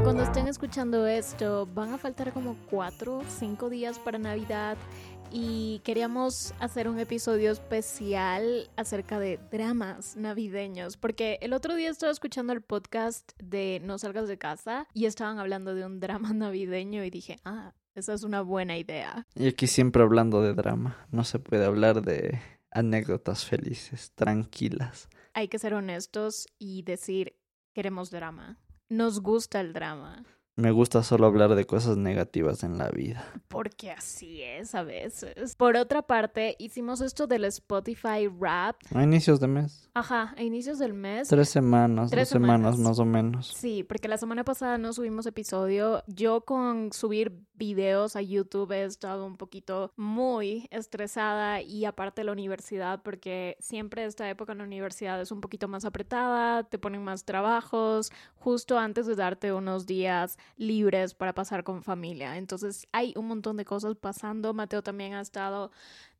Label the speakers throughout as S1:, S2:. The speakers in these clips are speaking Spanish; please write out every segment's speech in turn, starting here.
S1: Para cuando estén escuchando esto, van a faltar como cuatro o cinco días para Navidad y queríamos hacer un episodio especial acerca de dramas navideños, porque el otro día estaba escuchando el podcast de No salgas de casa y estaban hablando de un drama navideño y dije, ah, esa es una buena idea.
S2: Y aquí siempre hablando de drama, no se puede hablar de anécdotas felices, tranquilas.
S1: Hay que ser honestos y decir, queremos drama. Nos gusta el drama.
S2: Me gusta solo hablar de cosas negativas en la vida.
S1: Porque así es a veces. Por otra parte, hicimos esto del Spotify Rap.
S2: A inicios de mes.
S1: Ajá, a inicios del mes.
S2: Tres semanas,
S1: Tres
S2: dos semanas.
S1: semanas.
S2: más o menos.
S1: Sí, porque la semana pasada no subimos episodio. Yo con subir videos a YouTube he estado un poquito muy estresada y aparte la universidad, porque siempre esta época en la universidad es un poquito más apretada, te ponen más trabajos justo antes de darte unos días libres para pasar con familia. Entonces hay un montón de cosas pasando. Mateo también ha estado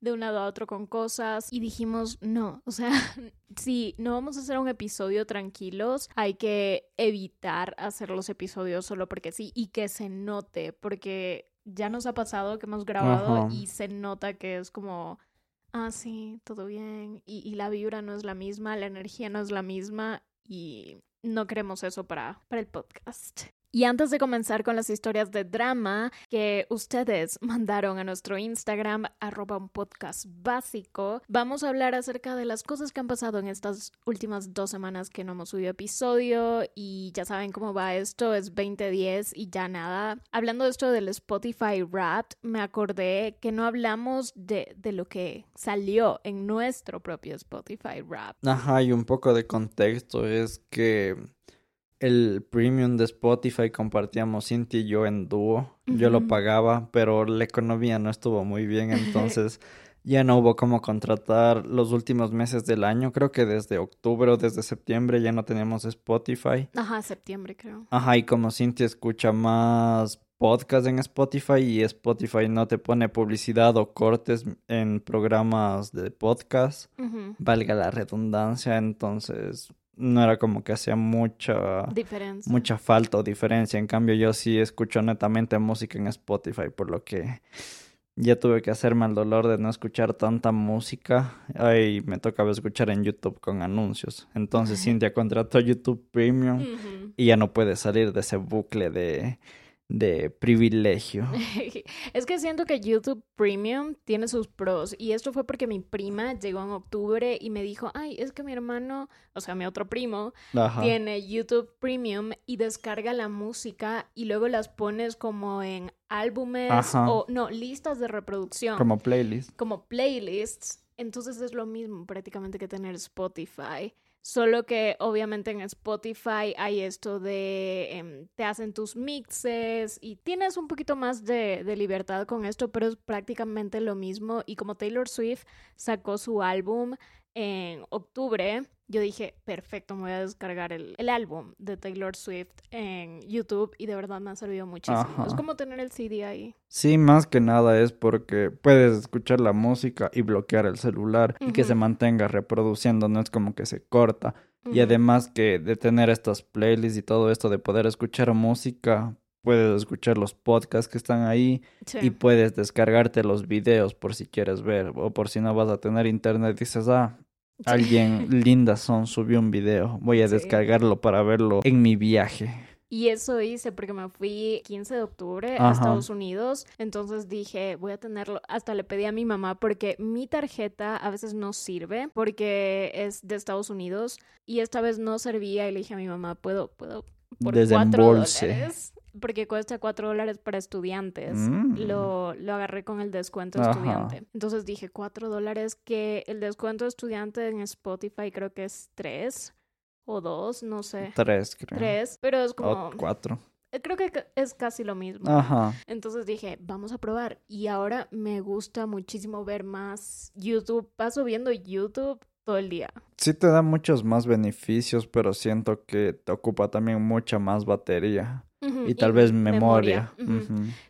S1: de un lado a otro con cosas y dijimos, no, o sea, si no vamos a hacer un episodio tranquilos, hay que evitar hacer los episodios solo porque sí y que se note, porque ya nos ha pasado que hemos grabado
S2: Ajá.
S1: y se nota que es como, ah, sí, todo bien, y, y la vibra no es la misma, la energía no es la misma y no queremos eso para, para el podcast. Y antes de comenzar con las historias de drama que ustedes mandaron a nuestro Instagram, arroba un podcast básico, vamos a hablar acerca de las cosas que han pasado en estas últimas dos semanas que no hemos subido episodio y ya saben cómo va esto, es 2010 y ya nada. Hablando de esto del Spotify Wrapped, me acordé que no hablamos de, de lo que salió en nuestro propio Spotify Wrapped.
S2: Ajá, y un poco de contexto es que el premium de Spotify compartíamos Cintia y yo en dúo. Yo lo pagaba, pero la economía no estuvo muy bien, entonces ya no hubo como contratar los últimos meses del año. Creo que desde octubre o desde septiembre ya no teníamos Spotify.
S1: Ajá, septiembre creo.
S2: Ajá, y como Cintia escucha más podcast en Spotify y Spotify no te pone publicidad o cortes en programas de podcast, valga la redundancia, entonces no era como que hacía mucha
S1: Diferencia.
S2: mucha falta o diferencia. En cambio, yo sí escucho netamente música en Spotify, por lo que ya tuve que hacerme el dolor de no escuchar tanta música. Ay, me tocaba escuchar en YouTube con anuncios. Entonces, Cintia contrató YouTube Premium y ya no puede salir de ese bucle de, de privilegio.
S1: Es que siento que YouTube Premium tiene sus pros y esto fue porque mi prima llegó en octubre y me dijo, ay, es que mi hermano, o sea, mi otro primo,
S2: Ajá.
S1: tiene YouTube Premium y descarga la música y luego las pones como en álbumes
S2: Ajá.
S1: o no, listas de reproducción,
S2: Como playlist.
S1: como playlists. Entonces es lo mismo prácticamente que tener Spotify. Solo que obviamente en Spotify hay esto de em, te hacen tus mixes y tienes un poquito más de, de libertad con esto, pero es prácticamente lo mismo. Y como Taylor Swift sacó su álbum en octubre, yo dije, perfecto, me voy a descargar el, el álbum de Taylor Swift en YouTube y de verdad me ha servido muchísimo.
S2: Ajá.
S1: Es como tener el CD ahí.
S2: Sí, más que nada es porque puedes escuchar la música y bloquear el celular y que se mantenga reproduciendo, no es como que se corta. Y además que de tener estas playlists y todo esto de poder escuchar música, puedes escuchar los podcasts que están ahí
S1: Sí.
S2: y puedes descargarte los videos por si quieres ver o por si no vas a tener internet dices, ah, alguien linda son subió un video, voy a
S1: Sí.
S2: descargarlo para verlo en mi viaje.
S1: Y eso hice porque me fui 15 de octubre a. Estados Unidos. Entonces dije, voy a tenerlo. Hasta le pedí a mi mamá porque mi tarjeta a veces no sirve porque es de Estados Unidos y esta vez no servía y le dije a mi mamá, puedo, puedo por cuatro dólares. Porque cuesta cuatro dólares para estudiantes.
S2: Mm.
S1: Lo, lo agarré con el descuento
S2: Ajá.
S1: estudiante. Entonces dije, cuatro dólares que el descuento estudiante en Spotify creo que es tres o dos, no sé.
S2: Tres, creo.
S1: Tres, pero es como...
S2: O cuatro.
S1: Eh, Creo que es casi lo mismo.
S2: Ajá.
S1: Entonces dije, vamos a probar. Y ahora me gusta muchísimo ver más YouTube. Paso viendo YouTube todo el día.
S2: Sí te da muchos más beneficios, pero siento que te ocupa también mucha más batería. Y tal vez
S1: memoria.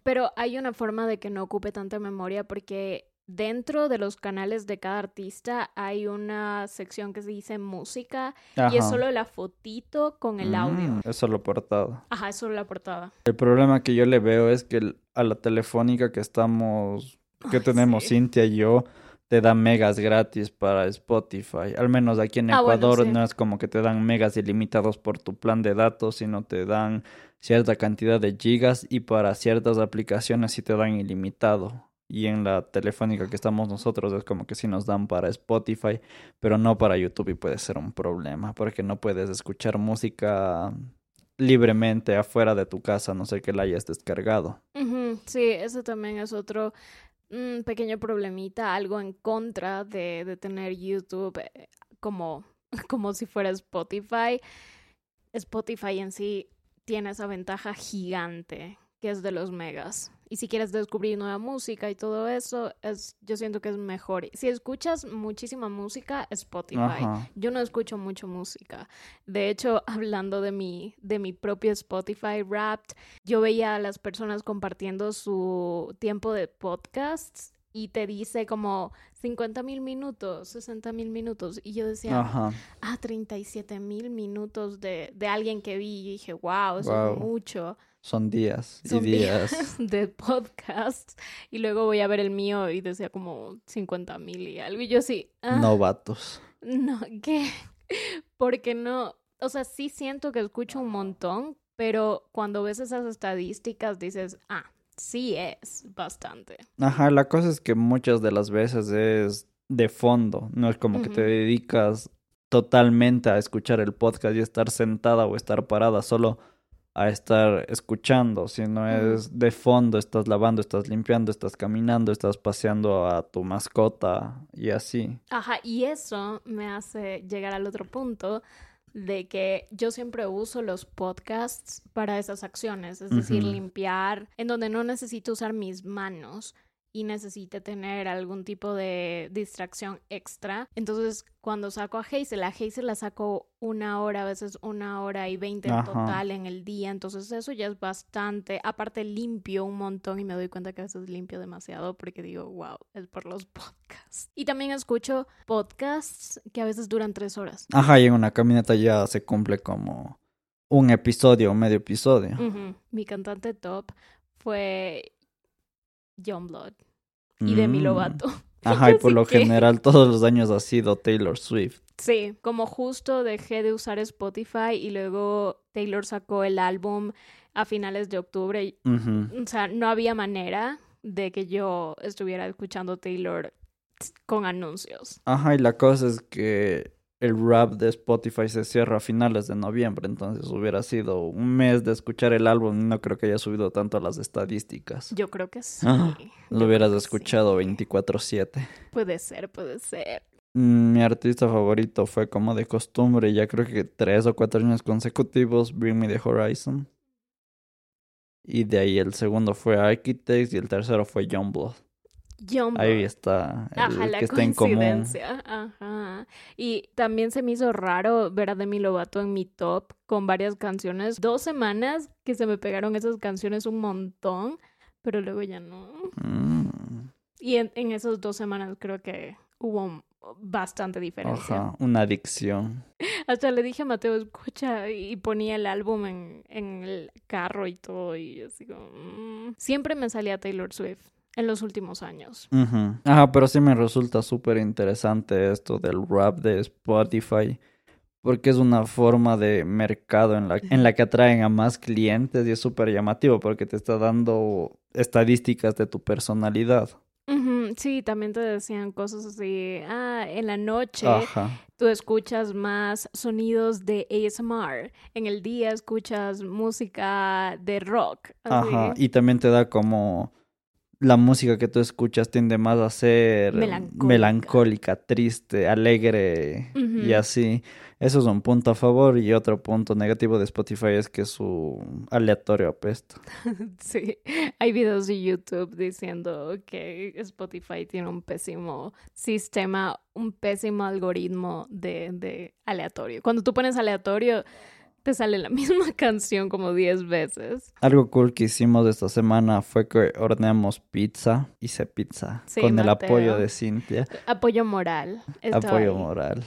S1: Pero hay una forma de que no ocupe tanta memoria porque dentro de los canales de cada artista hay una sección que se dice música y es solo la fotito con el audio.
S2: Mm, es solo portada.
S1: Ajá, es solo la portada.
S2: El problema que yo le veo es que a la telefónica que estamos, que
S1: Ay,
S2: tenemos
S1: sí.
S2: Cintia y yo, te dan megas gratis para Spotify. Al menos aquí en
S1: Ah, bueno,
S2: Ecuador
S1: sí.
S2: no es como que te dan megas ilimitados por tu plan de datos, sino te dan cierta cantidad de gigas y para ciertas aplicaciones sí te dan ilimitado. Y en la telefónica que estamos nosotros es como que sí nos dan para Spotify, pero no para YouTube y puede ser un problema porque no puedes escuchar música libremente afuera de tu casa, a no ser que la hayas descargado.
S1: Sí, eso también es otro mm, pequeño problemita, algo en contra de, de tener YouTube eh, como, como si fuera Spotify. Spotify en sí tiene esa ventaja gigante que es de los megas. Y si quieres descubrir nueva música y todo eso, es, yo siento que es mejor. Si escuchas muchísima música, Spotify.
S2: Ajá.
S1: Yo no escucho mucho música. De hecho, hablando de mi, de mi propio Spotify Wrapped, yo veía a las personas compartiendo su tiempo de podcasts y te dice como 50 mil minutos, 60 mil minutos. Y yo decía,
S2: Ajá.
S1: ah, 37 mil minutos de, de alguien que vi. Y dije, wow, eso
S2: Wow.
S1: es mucho
S2: Son días y
S1: Son
S2: días.
S1: de podcasts. Y luego voy a ver el mío y decía como 50 mil y algo. Y yo sí, ah,
S2: Novatos.
S1: no, ¿qué? Porque no, o sea, sí siento que escucho un montón, pero cuando ves esas estadísticas dices, ah, sí es bastante.
S2: Ajá, la cosa es que muchas de las veces es de fondo, no es como que te dedicas totalmente a escuchar el podcast y estar sentada o estar parada solo a estar escuchando, sino es de fondo, estás lavando, estás limpiando, estás caminando, estás paseando a tu mascota y así.
S1: Ajá, y eso me hace llegar al otro punto de que yo siempre uso los podcasts para esas acciones, es decir, limpiar, en donde no necesito usar mis manos y necesite tener algún tipo de distracción extra. Entonces, cuando saco a Hazel, a Hazel la saco una hora, a veces una hora y veinte en total en el día. Entonces, eso ya es bastante. Aparte, limpio un montón y me doy cuenta que a veces limpio demasiado porque digo, wow, es por los podcasts. Y también escucho podcasts que a veces duran tres horas.
S2: Ajá, y en una caminata ya se cumple como un episodio o medio episodio.
S1: Mi cantante top fue John Blood y Demi
S2: Mm.
S1: Lovato.
S2: Ajá, y por lo
S1: que-
S2: general todos los años ha sido Taylor Swift.
S1: Sí, como justo dejé de usar Spotify y luego Taylor sacó el álbum a finales de octubre. y-. O sea, no había manera de que yo estuviera escuchando Taylor con anuncios.
S2: Ajá, y la cosa es que el rap de Spotify se cierra a finales de noviembre, entonces hubiera sido un mes de escuchar el álbum, no creo que haya subido tanto a las estadísticas.
S1: Yo creo que sí.
S2: Ah, Lo hubieras
S1: sí.
S2: escuchado 24/7.
S1: Puede ser, puede ser.
S2: Mm, Mi artista favorito fue como de costumbre, ya creo que tres o cuatro años consecutivos, Bring Me the Horizon. Y de ahí el segundo fue Architects y el tercero fue Youngblood.
S1: John
S2: Ahí está el
S1: Ajá, la
S2: que está en común.
S1: coincidencia. Ajá. Y también se me hizo raro ver a Demi Lovato en mi top con varias canciones. Dos semanas que se me pegaron esas canciones un montón, pero luego ya no.
S2: Mm,
S1: Y en, en esas dos semanas creo que hubo bastante diferencia.
S2: Ajá, una adicción.
S1: Hasta le dije a Mateo, escucha, y ponía el álbum en, en el carro y todo, y así como... mm. Siempre me salía Taylor Swift en los últimos años.
S2: Ajá, pero sí me resulta súper interesante esto del rap de Spotify, porque es una forma de mercado en la, en la que atraen a más clientes y es súper llamativo porque te está dando estadísticas de tu personalidad.
S1: Sí, también te decían cosas así, ah, en la noche
S2: Ajá.
S1: tú escuchas más sonidos de ASMR, en el día escuchas música de rock. así.
S2: Ajá, y también te da como la música que tú escuchas tiende más a ser
S1: Melancólica.
S2: melancólica, triste, alegre y así. Eso es un punto a favor y otro punto negativo de Spotify es que su aleatorio apesta.
S1: Sí, hay videos de YouTube diciendo que Spotify tiene un pésimo sistema, un pésimo algoritmo de, de aleatorio. Cuando tú pones aleatorio, te sale la misma canción como 10 veces.
S2: Algo cool que hicimos esta semana fue que horneamos pizza. Hice pizza
S1: Sí,
S2: con el apoyo de Cintia.
S1: Apoyo moral.
S2: apoyo moral.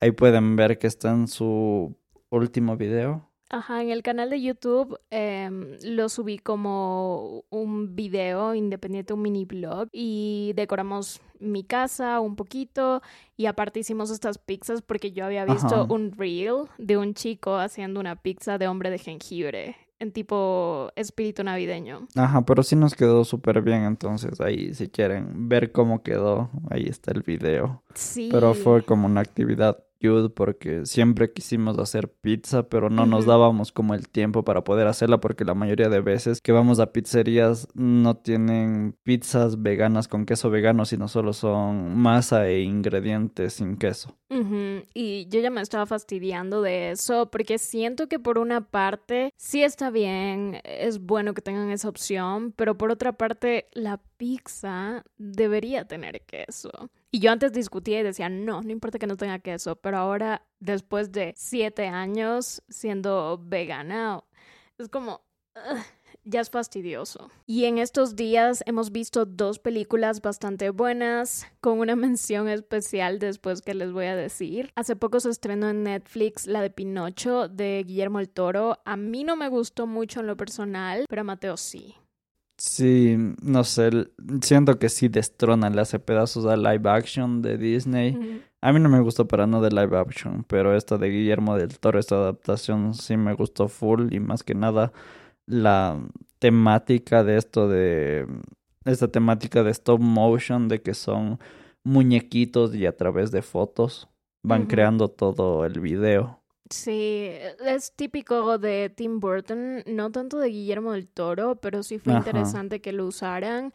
S2: Ahí pueden ver que está en su último video.
S1: Ajá, en el canal de YouTube em, lo subí como un video independiente, un mini blog y decoramos mi casa un poquito y aparte hicimos estas pizzas porque yo había visto
S2: Ajá.
S1: un reel de un chico haciendo una pizza de hombre de jengibre en tipo espíritu navideño.
S2: Ajá, pero sí nos quedó súper bien. Entonces ahí si quieren ver cómo quedó, ahí está el video.
S1: Sí.
S2: Pero fue como una actividad cute porque siempre quisimos hacer pizza, pero no nos dábamos como el tiempo para poder hacerla porque la mayoría de veces que vamos a pizzerías no tienen pizzas veganas con queso vegano, sino solo son masa e ingredientes sin queso.
S1: Y yo ya me estaba fastidiando de eso porque siento que por una parte sí está bien, es bueno que tengan esa opción, pero por otra parte la pizza debería tener queso. Y yo antes discutía y decía, no, no importa que no tenga queso, pero ahora después de siete años siendo vegana, es como... ya es fastidioso. Y en estos días hemos visto dos películas bastante buenas, con una mención especial después que les voy a decir. Hace poco se estrenó en Netflix la de Pinocho de Guillermo el Toro. A mí no me gustó mucho en lo personal, pero a Mateo sí.
S2: Sí, no sé, siento que sí destrona, le hace pedazos a live action de Disney. A mí no me gustó para nada de live action, pero esta de Guillermo del Toro, esta adaptación sí me gustó full y más que nada la temática de esto de esta temática de stop motion de que son muñequitos y a través de fotos van creando todo el video.
S1: Sí, es típico de Tim Burton, no tanto de Guillermo del Toro, pero sí fue
S2: Ajá.
S1: interesante que lo usaran.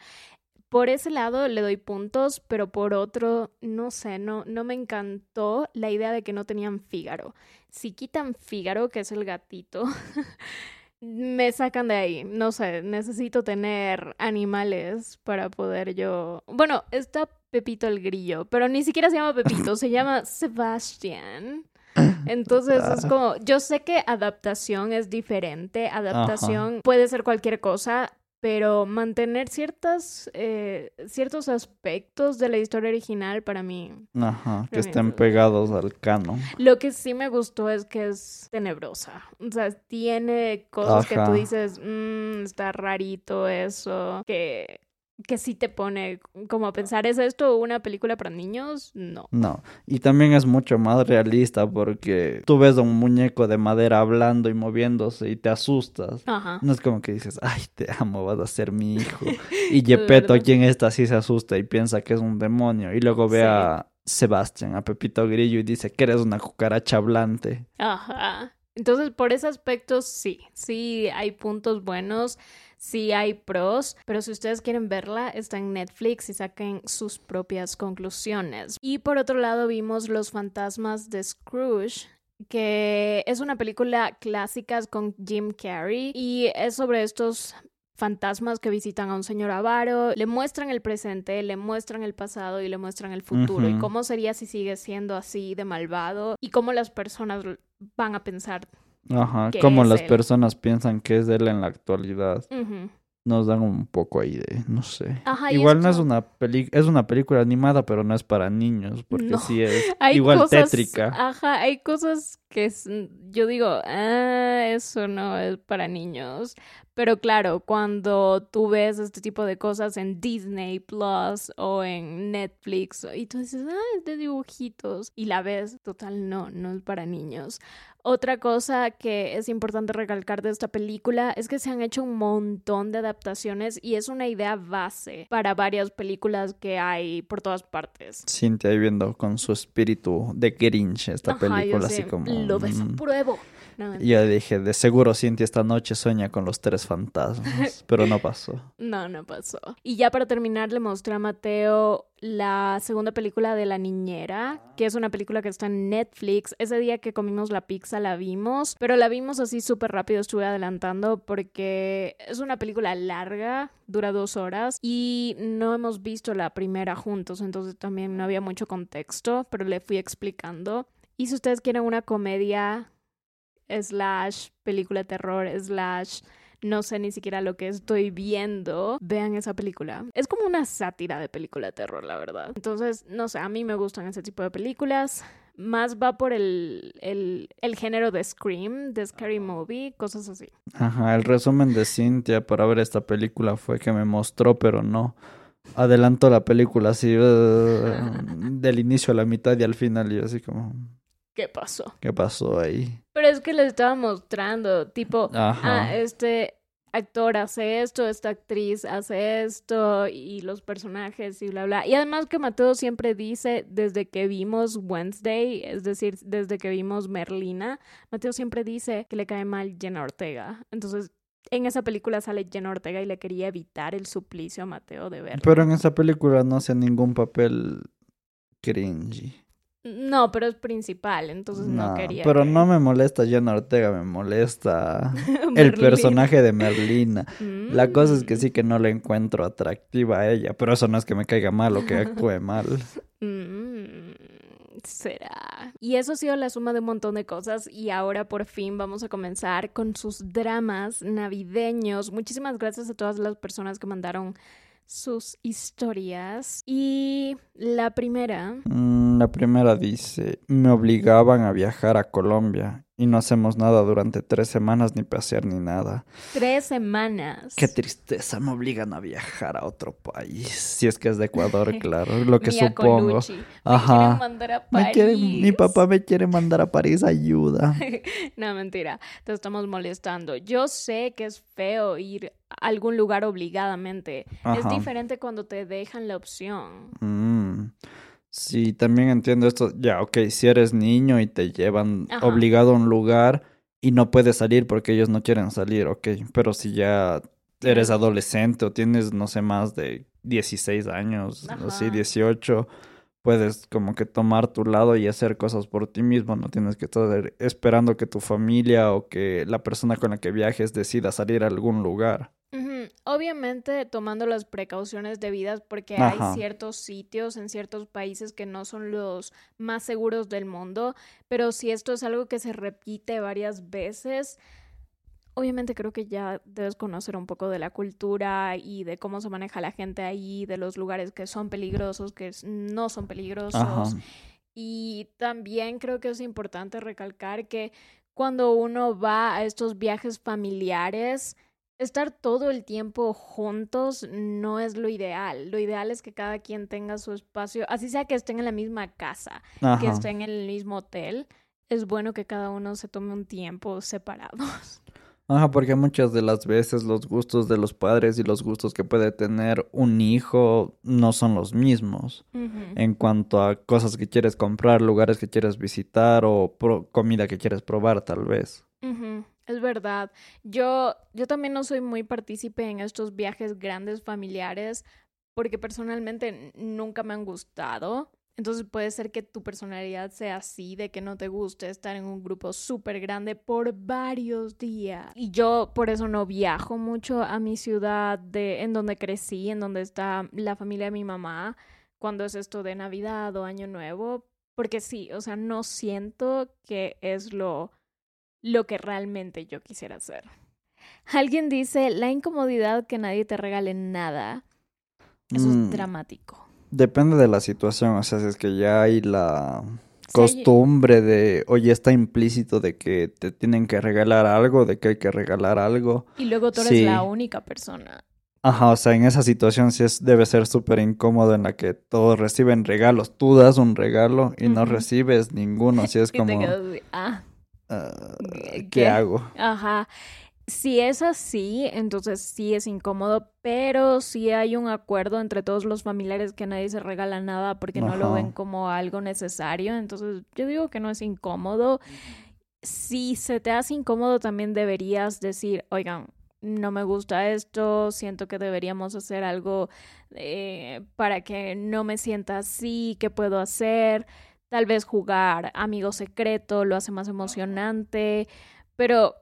S1: Por ese lado le doy puntos, pero por otro, no sé, no, no me encantó la idea de que no tenían Fígaro. Si quitan Fígaro, que es el gatito, me sacan de ahí. No sé, necesito tener animales para poder yo. Bueno, está Pepito el grillo, pero ni siquiera se llama Pepito, se llama Sebastian. Entonces es
S2: Ah.
S1: como, yo sé que adaptación es diferente, adaptación puede ser cualquier cosa, pero mantener ciertas, eh, ciertos aspectos de la historia original para mí.
S2: Ajá, que estén pegados al canon.
S1: Lo que sí me gustó es que es tenebrosa. O sea, tiene cosas que tú dices, "Mm, está rarito eso, que, que sí te pone como a pensar, ¿es esto una película para niños? No.
S2: No, y también es mucho más realista porque tú ves a un muñeco de madera hablando y moviéndose y te asustas.
S1: Ajá.
S2: No es como que dices, ay, te amo, vas a ser mi hijo. Y Gepetto, quien está así se asusta y piensa que es un demonio. Y luego ve
S1: Sí.
S2: a Sebastián, a Pepito Grillo y dice que eres una cucaracha hablante.
S1: Ajá. Entonces, por ese aspecto, sí, sí hay puntos buenos, sí hay pros, pero si ustedes quieren verla, está en Netflix y saquen sus propias conclusiones. Y por otro lado, vimos Los fantasmas de Scrooge. que es una película clásica con Jim Carrey y es sobre estos fantasmas que visitan a un señor avaro, le muestran el presente, le muestran el pasado y le muestran el futuro y cómo sería si sigue siendo así de malvado y cómo las personas van a pensar.
S2: Ajá, como las
S1: él.
S2: personas piensan que es él en la actualidad. Nos dan un poco ahí de, no sé.
S1: Ajá,
S2: Igual no es una peli es una película animada, pero no es para niños, porque
S1: No.
S2: sí es
S1: Hay
S2: igual
S1: cosas,
S2: tétrica.
S1: Ajá, hay cosas que es- yo digo, ah, eso no es para niños. Pero claro, cuando tú ves este tipo de cosas en Disney Plus o en Netflix y tú dices, ah, es de dibujitos y la ves, total, no, no es para niños. Otra cosa que es importante recalcar de esta película es que se han hecho un montón de adaptaciones y es una idea base para varias películas que hay por todas partes.
S2: Cintia ahí viendo con su espíritu de Grinch esta
S1: Ajá,
S2: película, así como...
S1: Lo
S2: mm.
S1: desapruebo. No,
S2: Y yo dije, de seguro Cintia esta noche sueña con los tres fantasmas, pero no pasó.
S1: no, no pasó. Y ya para terminar, le mostré a Mateo la segunda película de La Niñera, que es una película que está en Netflix. Ese día que comimos la pizza la vimos, pero la vimos así súper rápido, estuve adelantando porque es una película larga, dura dos horas y no hemos visto la primera juntos, entonces también no había mucho contexto, pero le fui explicando. Y si ustedes quieren una comedia slash película terror, slash no sé ni siquiera lo que estoy viendo, vean esa película. Es como una sátira de película de terror, la verdad. Entonces, no sé, a mí me gustan ese tipo de películas. Más va por el, el, el género de Scream, de Scary Movie, cosas así.
S2: Ajá, el resumen de Cintia para ver esta película fue que me mostró, pero no. Adelanto la película así uh, del inicio a la mitad y al final y así como
S1: ¿Qué pasó?
S2: ¿qué pasó ahí?
S1: Pero es que le estaba mostrando, tipo,
S2: Ajá.
S1: ah, este actor hace esto, esta actriz hace esto, y los personajes y bla, bla. Y además que Mateo siempre dice, desde que vimos Wednesday, es decir, desde que vimos Merlina, Mateo siempre dice que le cae mal Jenna Ortega. Entonces, en esa película sale Jenna Ortega y le quería evitar el suplicio a Mateo de ver.
S2: Pero en esa película no hace ningún papel cringy.
S1: No, pero es principal, entonces no,
S2: No,
S1: quería.
S2: pero
S1: que-
S2: no me molesta Jenna Ortega, me molesta el personaje de Merlina. La cosa es que
S1: Mm.
S2: sí que no le encuentro atractiva a ella, pero eso no es que me caiga mal o que actúe mal.
S1: Mm, será. Y eso ha sido la suma de un montón de cosas y ahora por fin vamos a comenzar con sus dramas navideños. Muchísimas gracias a todas las personas que mandaron sus historias. Y la primera,
S2: Mm, La primera dice, me obligaban a viajar a Colombia y no hacemos nada durante tres semanas ni pasear ni nada.
S1: tres semanas.
S2: Qué tristeza, me obligan a viajar a otro país. Si es que es de Ecuador, claro, lo que supongo.
S1: Colucci. Me
S2: Ajá.
S1: quieren mandar a
S2: Me
S1: París.
S2: mi papá me quiere mandar a París, ayuda.
S1: No, mentira, te estamos molestando. Yo sé que es feo ir a algún lugar obligadamente. Es diferente cuando te dejan la opción.
S2: Mm, Sí, también entiendo esto. Ya, ok, si eres niño y te llevan
S1: Ajá.
S2: obligado a un lugar y no puedes salir porque ellos no quieren salir, ok. Pero si ya eres adolescente o tienes, no sé, más de 16 años, así,
S1: Ajá.
S2: 18, puedes como que tomar tu lado y hacer cosas por ti mismo. No tienes que estar esperando que tu familia o que la persona con la que viajes decida salir a algún lugar.
S1: Ujú, Obviamente tomando las precauciones debidas porque
S2: Ajá.
S1: hay ciertos sitios en ciertos países que no son los más seguros del mundo, pero si esto es algo que se repite varias veces, obviamente creo que ya debes conocer un poco de la cultura y de cómo se maneja la gente ahí, de los lugares que son peligrosos, que no son peligrosos.
S2: Ajá.
S1: Y también creo que es importante recalcar que cuando uno va a estos viajes familiares, estar todo el tiempo juntos no es lo ideal. Lo ideal es que cada quien tenga su espacio, así sea que estén en la misma casa, que estén en el mismo hotel. Es bueno que cada uno se tome un tiempo separados.
S2: Ajá, porque muchas de las veces los gustos de los padres y los gustos que puede tener un hijo no son los mismos en cuanto a cosas que quieres comprar, lugares que quieres visitar o pro- comida que quieres probar tal vez.
S1: Es verdad. Yo, yo también no soy muy partícipe en estos viajes grandes familiares porque personalmente nunca me han gustado. Entonces puede ser que tu personalidad sea así, de que no te guste estar en un grupo súper grande por varios días. Y yo por eso no viajo mucho a mi ciudad de, en donde crecí, en donde está la familia de mi mamá, cuando es esto de Navidad o Año Nuevo. Porque sí, o sea, no siento que es lo lo que realmente yo quisiera hacer. Alguien dice, la incomodidad que nadie te regale nada. Eso
S2: Mm.
S1: es dramático.
S2: Depende de la situación, o sea, si es que ya hay la costumbre de, o ya está implícito de que te tienen que regalar algo, de que hay que regalar algo.
S1: Y luego tú eres
S2: Sí.
S1: la única persona.
S2: Ajá, o sea, en esa situación sí es, debe ser súper incómodo en la que todos reciben regalos. Tú das un regalo y no recibes ninguno, así es
S1: Y te
S2: como,
S1: quedas así, ah,
S2: ah,
S1: ¿qué?
S2: ¿qué hago?
S1: ajá. Si es así, entonces sí es incómodo, pero sí hay un acuerdo entre todos los familiares que nadie se regala nada porque no lo ven como algo necesario. Entonces yo digo que no es incómodo. Si se te hace incómodo, también deberías decir, oigan, no me gusta esto, siento que deberíamos hacer algo eh, para que no me sienta así, ¿qué puedo hacer? Tal vez jugar amigo secreto lo hace más emocionante, pero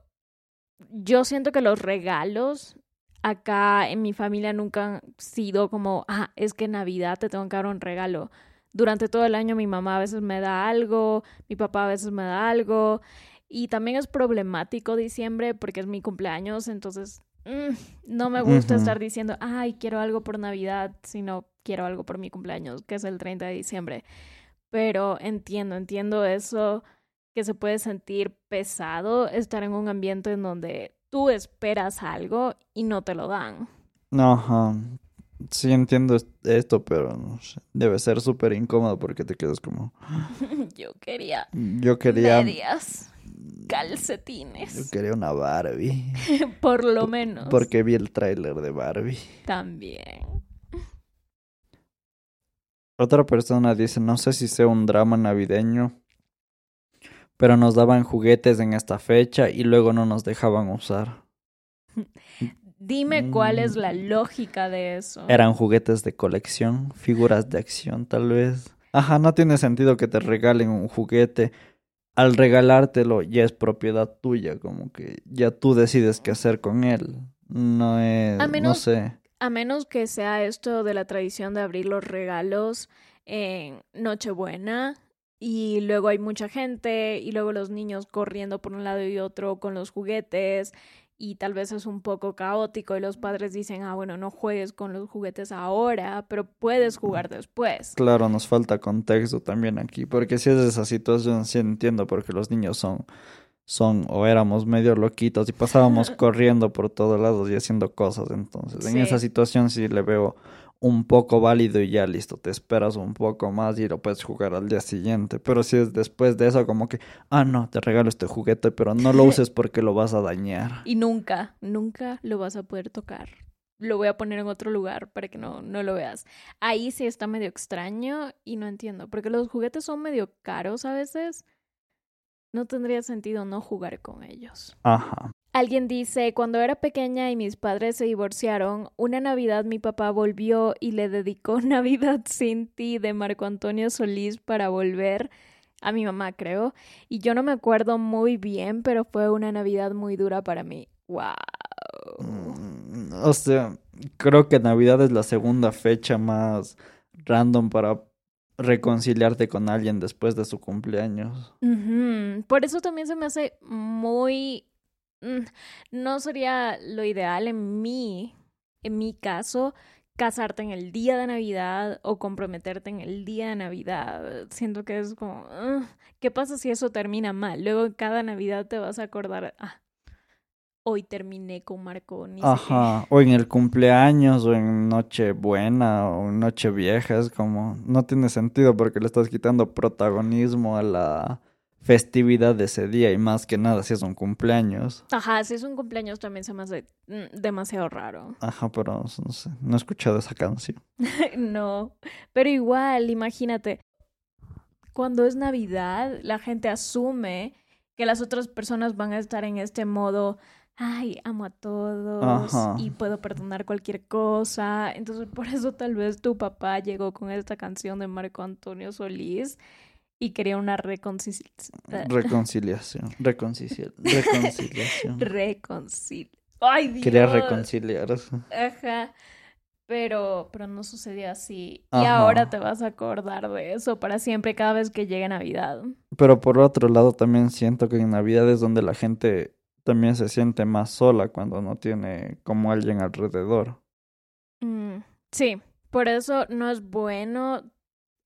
S1: yo siento que los regalos acá en mi familia nunca han sido como, ah, es que en Navidad te tengo que dar un regalo. Durante todo el año mi mamá a veces me da algo, mi papá a veces me da algo. Y también es problemático diciembre porque es mi cumpleaños, entonces mm, no me gusta estar diciendo, ay, quiero algo por Navidad, sino quiero algo por mi cumpleaños, que es el 30 de diciembre. Pero entiendo, entiendo eso, que se puede sentir pesado estar en un ambiente en donde tú esperas algo y no te lo dan.
S2: Ajá. Sí entiendo es- esto, pero no sé, debe ser súper incómodo porque te quedas como...
S1: Yo quería
S2: Yo quería...
S1: medias,
S2: Yo
S1: calcetines,
S2: quería una Barbie.
S1: por lo menos.
S2: Porque vi el tráiler de Barbie.
S1: También.
S2: Otra persona dice, no sé si sea un drama navideño, pero nos daban juguetes en esta fecha y luego no nos dejaban usar.
S1: Dime cuál es la lógica de eso.
S2: Eran juguetes de colección, figuras de acción tal vez. Ajá, no tiene sentido que te regalen un juguete. Al regalártelo ya es propiedad tuya, como que ya tú decides qué hacer con él. No es,
S1: A
S2: no
S1: menos-
S2: sé.
S1: A menos que sea esto de la tradición de abrir los regalos en Nochebuena y luego hay mucha gente y luego los niños corriendo por un lado y otro con los juguetes y tal vez es un poco caótico y los padres dicen, ah, bueno, no juegues con los juguetes ahora, pero puedes jugar después.
S2: Claro, nos falta contexto también aquí, porque si es esa situación, sí entiendo, porque los niños son, son o éramos medio loquitos y pasábamos corriendo por todos lados y haciendo cosas, entonces en esa situación sí le veo un poco válido y ya listo, te esperas un poco más y lo puedes jugar al día siguiente, pero si es después de eso como que, ah, no, te regalo este juguete, pero no lo uses porque lo vas a dañar.
S1: Y nunca, nunca lo vas a poder tocar. Lo voy a poner en otro lugar para que no, no lo veas. Ahí sí está medio extraño y no entiendo, porque los juguetes son medio caros a veces. No tendría sentido no jugar con ellos.
S2: Ajá.
S1: Alguien dice, cuando era pequeña y mis padres se divorciaron, una Navidad mi papá volvió y le dedicó Navidad sin ti de Marco Antonio Solís para volver a mi mamá, creo. Y yo no me acuerdo muy bien, pero fue una Navidad muy dura para mí. ¡Wow!
S2: Mm, O sea, creo que Navidad es la segunda fecha más random para reconciliarte con alguien después de su cumpleaños.
S1: Por eso también se me hace muy... mm, No sería lo ideal en mí, en mi caso, casarte en el día de Navidad o comprometerte en el día de Navidad. Siento que es como, "Ugh, ¿qué pasa si eso termina mal? Luego cada Navidad te vas a acordar, ah, hoy terminé con Marco, ni sé qué".
S2: Ajá, o en el cumpleaños, o en Nochebuena, o en Nochevieja, es como, no tiene sentido porque le estás quitando protagonismo a la festividad de ese día y más que nada si es un cumpleaños.
S1: Ajá, si es un cumpleaños también se me hace mm, demasiado raro.
S2: Ajá, pero no sé, no he escuchado esa canción.
S1: No, pero igual, imagínate, cuando es Navidad, la gente asume que las otras personas van a estar en este modo, ay, amo a todos
S2: Ajá.
S1: y puedo perdonar cualquier cosa. Entonces, por eso tal vez tu papá llegó con esta canción de Marco Antonio Solís y quería una reconciliación.
S2: Reconciliación, reconciliación, reconciliación.
S1: Reconcil. Ay, Dios.
S2: Quería reconciliarse.
S1: Ajá. Pero, pero no sucedió así. Y ahora te vas a acordar de eso para siempre cada vez que llegue Navidad.
S2: Pero por otro lado también siento que en Navidad es donde la gente también se siente más sola cuando no tiene como alguien alrededor.
S1: Mm, sí, por eso no es bueno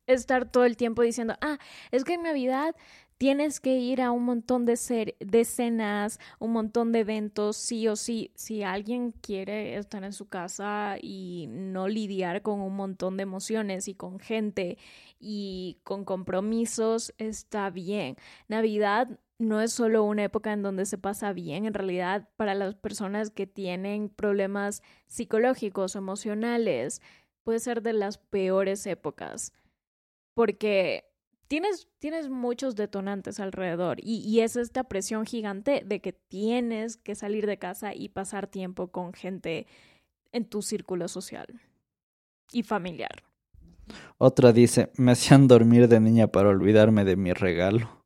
S1: estar todo el tiempo diciendo, ah, es que en Navidad tienes que ir a un montón de, de cenas, un montón de eventos, sí o sí. Si alguien quiere estar en su casa y no lidiar con un montón de emociones y con gente y con compromisos, está bien. Navidad no es solo una época en donde se pasa bien, en realidad para las personas que tienen problemas psicológicos, emocionales, puede ser de las peores épocas, porque tienes, tienes muchos detonantes alrededor y, y es esta presión gigante de que tienes que salir de casa y pasar tiempo con gente en tu círculo social y familiar.
S2: Otra dice, me hacían dormir de niña para olvidarme de mi regalo.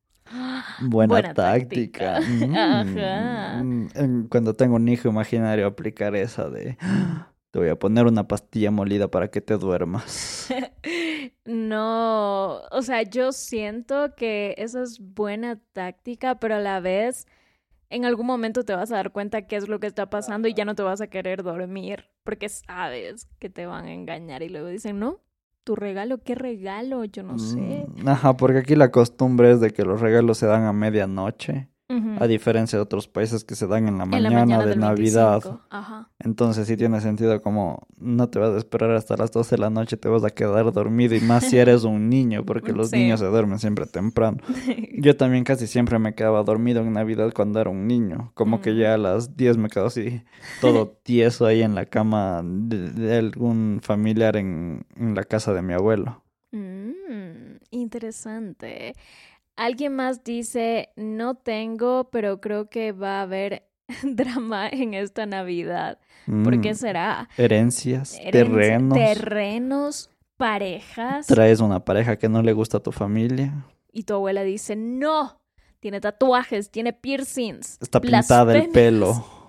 S2: Buena,
S1: Buena
S2: táctica. Mm, mm, Cuando tengo un hijo imaginario aplicar esa de, Te voy a poner una pastilla molida para que te duermas.
S1: no, o sea, yo siento que esa es buena táctica, pero a la vez en algún momento te vas a dar cuenta qué es lo que está pasando y ya no te vas a querer dormir porque sabes que te van a engañar y luego dicen, no, tu regalo, ¿qué regalo? Yo no sé.
S2: Mm, ajá, porque aquí la costumbre es de que los regalos se dan a medianoche a diferencia de otros países que se dan en la mañana, de Navidad. Entonces sí tiene sentido como no te vas a esperar hasta las 12 de la noche, te vas a quedar dormido y más si eres un niño, porque los niños se duermen siempre temprano. Yo también casi siempre me quedaba dormido en Navidad cuando era un niño, como que ya a mm. las 10 me quedo así todo tieso ahí en la cama de, algún familiar en, en, la casa de mi abuelo.
S1: Mm, interesante. Alguien más dice, no tengo, pero creo que va a haber drama en esta Navidad. ¿Por qué mm, será?
S2: Herencias, terrenos.
S1: Terrenos, parejas.
S2: Traes una pareja que no le gusta a tu familia.
S1: Y tu abuela dice, no, tiene tatuajes, tiene piercings.
S2: Está pintada el pelo.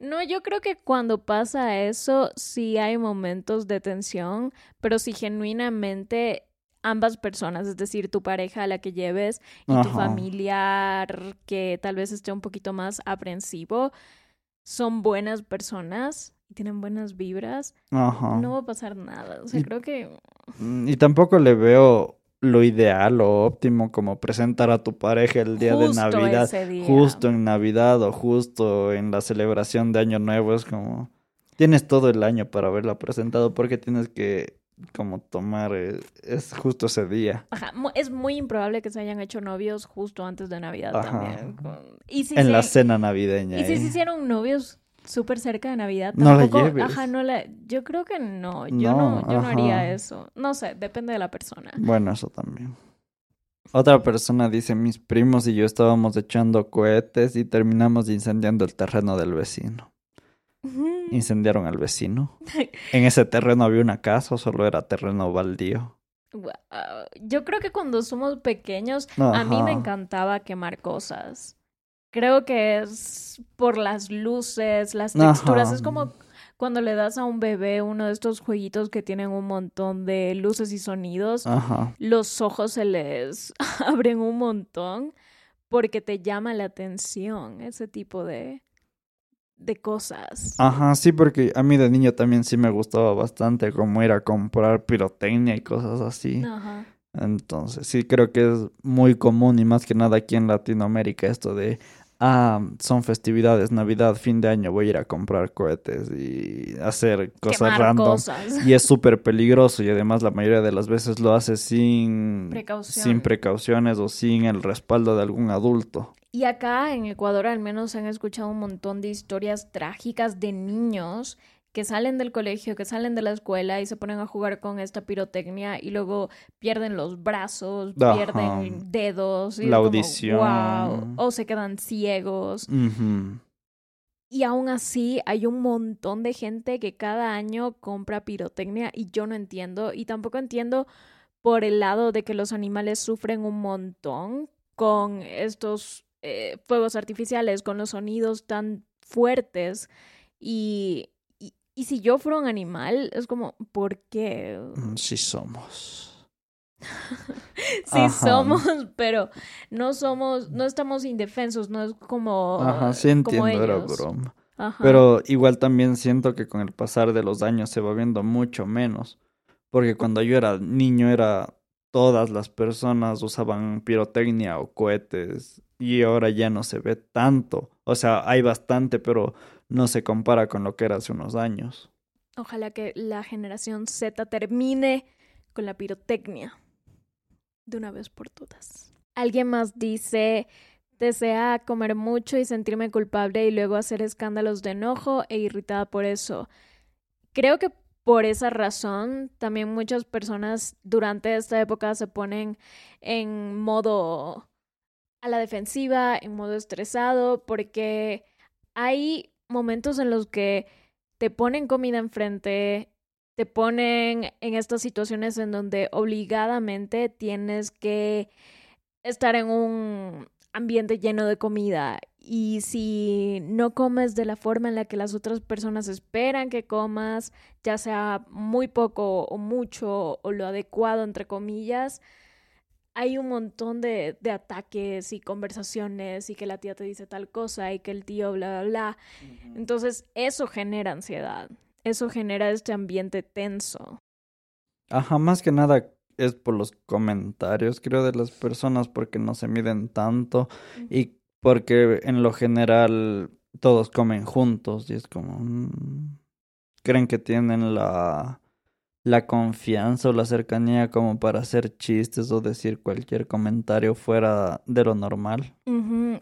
S1: No, yo creo que cuando pasa eso sí hay momentos de tensión, pero si genuinamente ambas personas, es decir, tu pareja a la que lleves y tu familiar que tal vez esté un poquito más aprensivo, son buenas personas y tienen buenas vibras, no va a pasar nada. O sea, creo que...
S2: Mm, y tampoco le veo lo ideal o óptimo como presentar a tu pareja el día de Navidad, justo en Navidad o justo en la celebración de Año Nuevo, es como tienes todo el año para haberla presentado porque tienes que como tomar eh, es justo ese día.
S1: Ajá, es muy improbable que se hayan hecho novios justo antes de Navidad también.
S2: ¿Y si en la cena navideña.
S1: ¿Y si se hicieron novios súper cerca de Navidad? Tampoco... No la lleves. Ajá, no la... Yo creo que no. Yo no, yo no haría eso. No sé, depende de la persona.
S2: Bueno, eso también. Otra persona dice, mis primos y yo estábamos echando cohetes y terminamos incendiando el terreno del vecino. Incendiaron al vecino. ¿En ese terreno había una casa o solo era terreno baldío?
S1: Yo creo que cuando somos pequeños, a mí me encantaba quemar cosas. Creo que es por las luces, las texturas. Es como cuando le das a un bebé uno de estos jueguitos que tienen un montón de luces y sonidos. Los ojos se les abren un montón porque te llama la atención ese tipo de, de cosas.
S2: Ajá, sí, porque a mí de niño también sí me gustaba bastante como ir a comprar pirotecnia y cosas así. Ajá. Entonces, sí creo que es muy común y más que nada aquí en Latinoamérica esto de, ah, son festividades, Navidad, fin de año, voy a ir a comprar cohetes y hacer cosas random. Y es súper peligroso y además la mayoría de las veces lo hace sin, sin precauciones o sin el respaldo de algún adulto.
S1: Y acá en Ecuador al menos han escuchado un montón de historias trágicas de niños que salen del colegio, que salen de la escuela y se ponen a jugar con esta pirotecnia y luego pierden los brazos, pierden dedos, y
S2: la audición,
S1: o se quedan ciegos. Y aún así hay un montón de gente que cada año compra pirotecnia y yo no entiendo y tampoco entiendo por el lado de que los animales sufren un montón con estos eh, fuegos artificiales, con los sonidos tan fuertes. Y, y, si yo fuera un animal, es como, ¿por qué?
S2: Mm, sí somos.
S1: sí somos, pero no somos, no estamos indefensos, no es como.
S2: Ajá, sí entiendo, era broma. Pero igual también siento que con el pasar de los años se va viendo mucho menos. Porque cuando yo era niño era todas las personas usaban pirotecnia o cohetes y ahora ya no se ve tanto. O sea, hay bastante, pero no se compara con lo que era hace unos años.
S1: Ojalá que la generación Z termine con la pirotecnia de una vez por todas. Alguien más dice, desea comer mucho y sentirme culpable y luego hacer escándalos de enojo e irritada por eso. Creo que por esa razón también muchas personas durante esta época se ponen en modo a la defensiva, en modo estresado, porque hay momentos en los que te ponen comida enfrente, te ponen en estas situaciones en donde obligadamente tienes que estar en un ambiente lleno de comida y si no comes de la forma en la que las otras personas esperan que comas, ya sea muy poco o mucho o lo adecuado entre comillas, hay un montón de, de, ataques y conversaciones y que la tía te dice tal cosa y que el tío bla, bla, bla. Entonces eso genera ansiedad, eso genera este ambiente tenso.
S2: Ajá, más que nada es por los comentarios, creo, de las personas porque no se miden tanto y porque en lo general todos comen juntos y es como... Mm, creen que tienen la la confianza o la cercanía como para hacer chistes o decir cualquier comentario fuera de lo normal.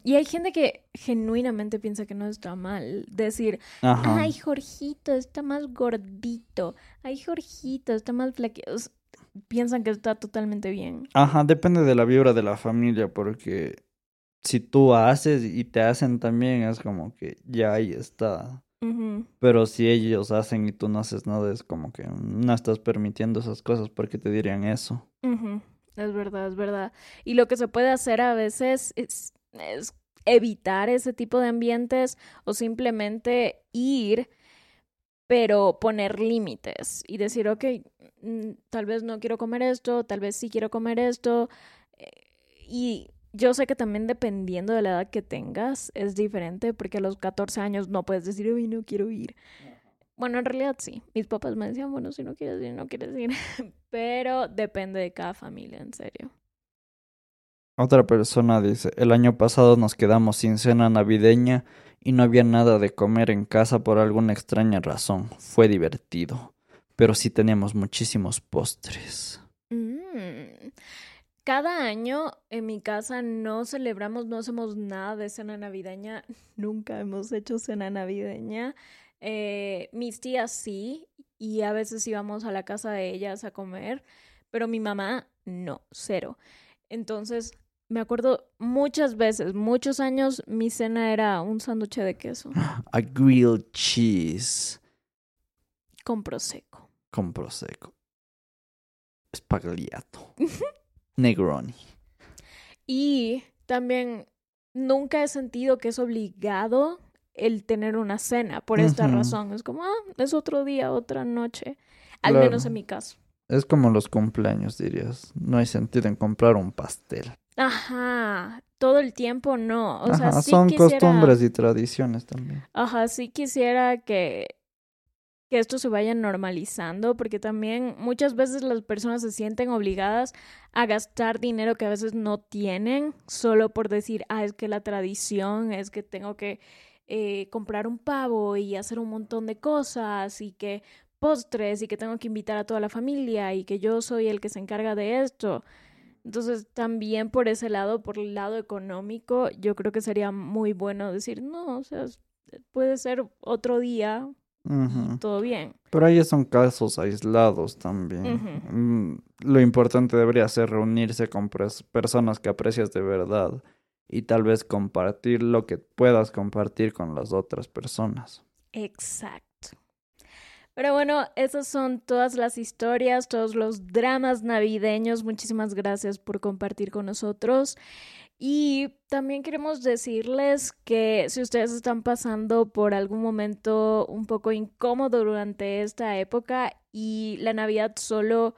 S1: Y hay gente que genuinamente piensa que no está mal decir, ay, Jorgito está más gordito, ay, Jorgito está más flaquito. Piensan que está totalmente bien.
S2: Ajá, depende de la vibra de la familia, porque si tú haces y te hacen también, es como que ya ahí está pero si ellos hacen y tú no haces nada, es como que no estás permitiendo esas cosas porque te dirían eso.
S1: Es verdad, es verdad. Y lo que se puede hacer a veces es, evitar ese tipo de ambientes o simplemente ir, pero poner límites y decir, ok, mm, tal vez no quiero comer esto, tal vez sí quiero comer esto. Eh, y yo sé que también dependiendo de la edad que tengas es diferente porque a los 14 años no puedes decir, uy, no quiero ir. Bueno, en realidad sí. Mis papás me decían, bueno, si no quieres ir, no quieres ir. Pero depende de cada familia, en serio.
S2: Otra persona dice, el año pasado nos quedamos sin cena navideña y no había nada de comer en casa por alguna extraña razón. Fue divertido, pero sí teníamos muchísimos postres.
S1: Mm. Cada año en mi casa no celebramos, no hacemos nada de cena navideña. Nunca hemos hecho cena navideña. Eh, mis tías sí, y a veces íbamos a la casa de ellas a comer, pero mi mamá no, cero. Entonces, me acuerdo muchas veces, muchos años, mi cena era un sándwich de queso.
S2: A grilled cheese.
S1: Con prosecco.
S2: Con prosecco. Spagliato. Negroni.
S1: Y también nunca he sentido que es obligado el tener una cena por esta razón. Es como, ah, es otro día, otra noche. Al menos en mi caso.
S2: Es como los cumpleaños, dirías. No hay sentido en comprar un pastel.
S1: Ajá, todo el tiempo no. O sea,
S2: son costumbres y tradiciones también.
S1: Ajá, sí quisiera que que esto se vaya normalizando, porque también muchas veces las personas se sienten obligadas a gastar dinero que a veces no tienen, solo por decir, ah, es que la tradición es que tengo que eh, comprar un pavo y hacer un montón de cosas y que postres y que tengo que invitar a toda la familia y que yo soy el que se encarga de esto. Entonces, también por ese lado, por el lado económico, yo creo que sería muy bueno decir, no, o sea, puede ser otro día, todo bien.
S2: Pero ahí son casos aislados también. Mm, lo importante debería ser reunirse con personas que aprecias de verdad y tal vez compartir lo que puedas compartir con las otras personas.
S1: Exacto. Pero bueno, esas son todas las historias, todos los dramas navideños. Muchísimas gracias por compartir con nosotros. Y también queremos decirles que si ustedes están pasando por algún momento un poco incómodo durante esta época y la Navidad solo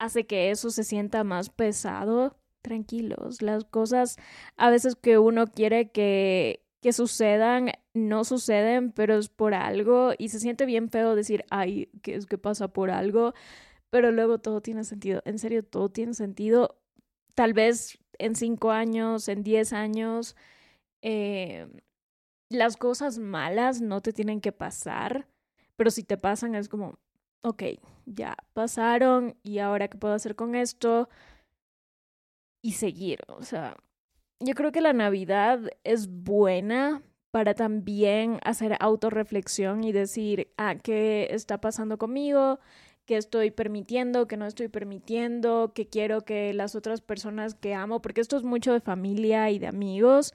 S1: hace que eso se sienta más pesado, tranquilos. Las cosas a veces que uno quiere que, que sucedan no suceden, pero es por algo y se siente bien feo decir, ay, ¿qué es que pasa por algo? Pero luego todo tiene sentido. En serio, todo tiene sentido. Tal vez en cinco años, en diez años, eh, las cosas malas no te tienen que pasar, pero si te pasan es como, ok, ya pasaron y ahora qué puedo hacer con esto y seguir. O sea, yo creo que la Navidad es buena para también hacer autorreflexión y decir, ah, ¿qué está pasando conmigo? Estoy permitiendo, que no estoy permitiendo, que quiero que las otras personas que amo, porque esto es mucho de familia y de amigos,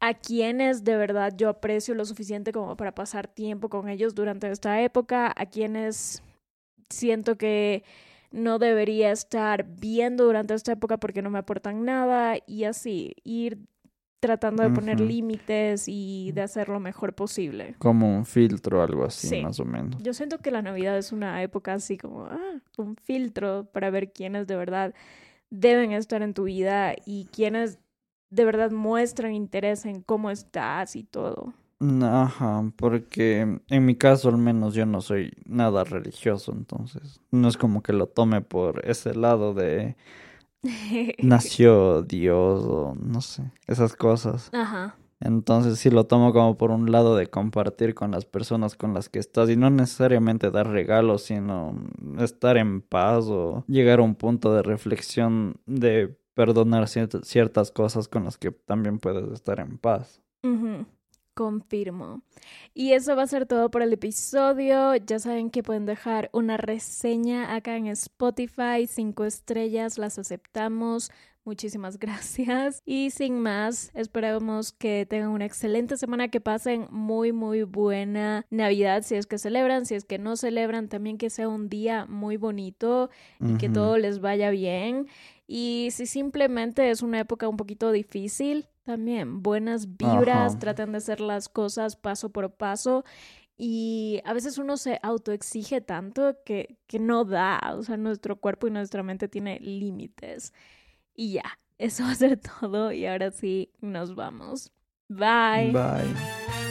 S1: a quienes de verdad yo aprecio lo suficiente como para pasar tiempo con ellos durante esta época, a quienes siento que no debería estar viendo durante esta época porque no me aportan nada y así, ir tratando de poner límites y de hacer lo mejor posible.
S2: Como un filtro, algo así,
S1: Sí.
S2: más o menos.
S1: Yo siento que la Navidad es una época así como ah, un filtro para ver quiénes de verdad deben estar en tu vida y quiénes de verdad muestran interés en cómo estás y todo.
S2: Ajá, porque en mi caso al menos yo no soy nada religioso, entonces no es como que lo tome por ese lado de nació Dios o no sé, esas cosas.
S1: Ajá.
S2: Entonces sí lo tomo como por un lado de compartir con las personas con las que estás y no necesariamente dar regalos, sino estar en paz o llegar a un punto de reflexión de perdonar ciert- ciertas cosas con las que también puedes estar en paz.
S1: Confirmo. Y eso va a ser todo por el episodio. Ya saben que pueden dejar una reseña acá en Spotify. Cinco estrellas, las aceptamos. Muchísimas gracias. Y sin más, esperamos que tengan una excelente semana, que pasen muy, muy buena Navidad si es que celebran, si es que no celebran, también que sea un día muy bonito y que todo les vaya bien. Y si simplemente es una época un poquito difícil, también buenas vibras,
S2: Ajá.
S1: traten de hacer las cosas paso por paso. Y a veces uno se autoexige tanto que, que no da, o sea, nuestro cuerpo y nuestra mente tiene límites. Y ya, eso va a ser todo y ahora sí nos vamos. Bye.
S2: Bye.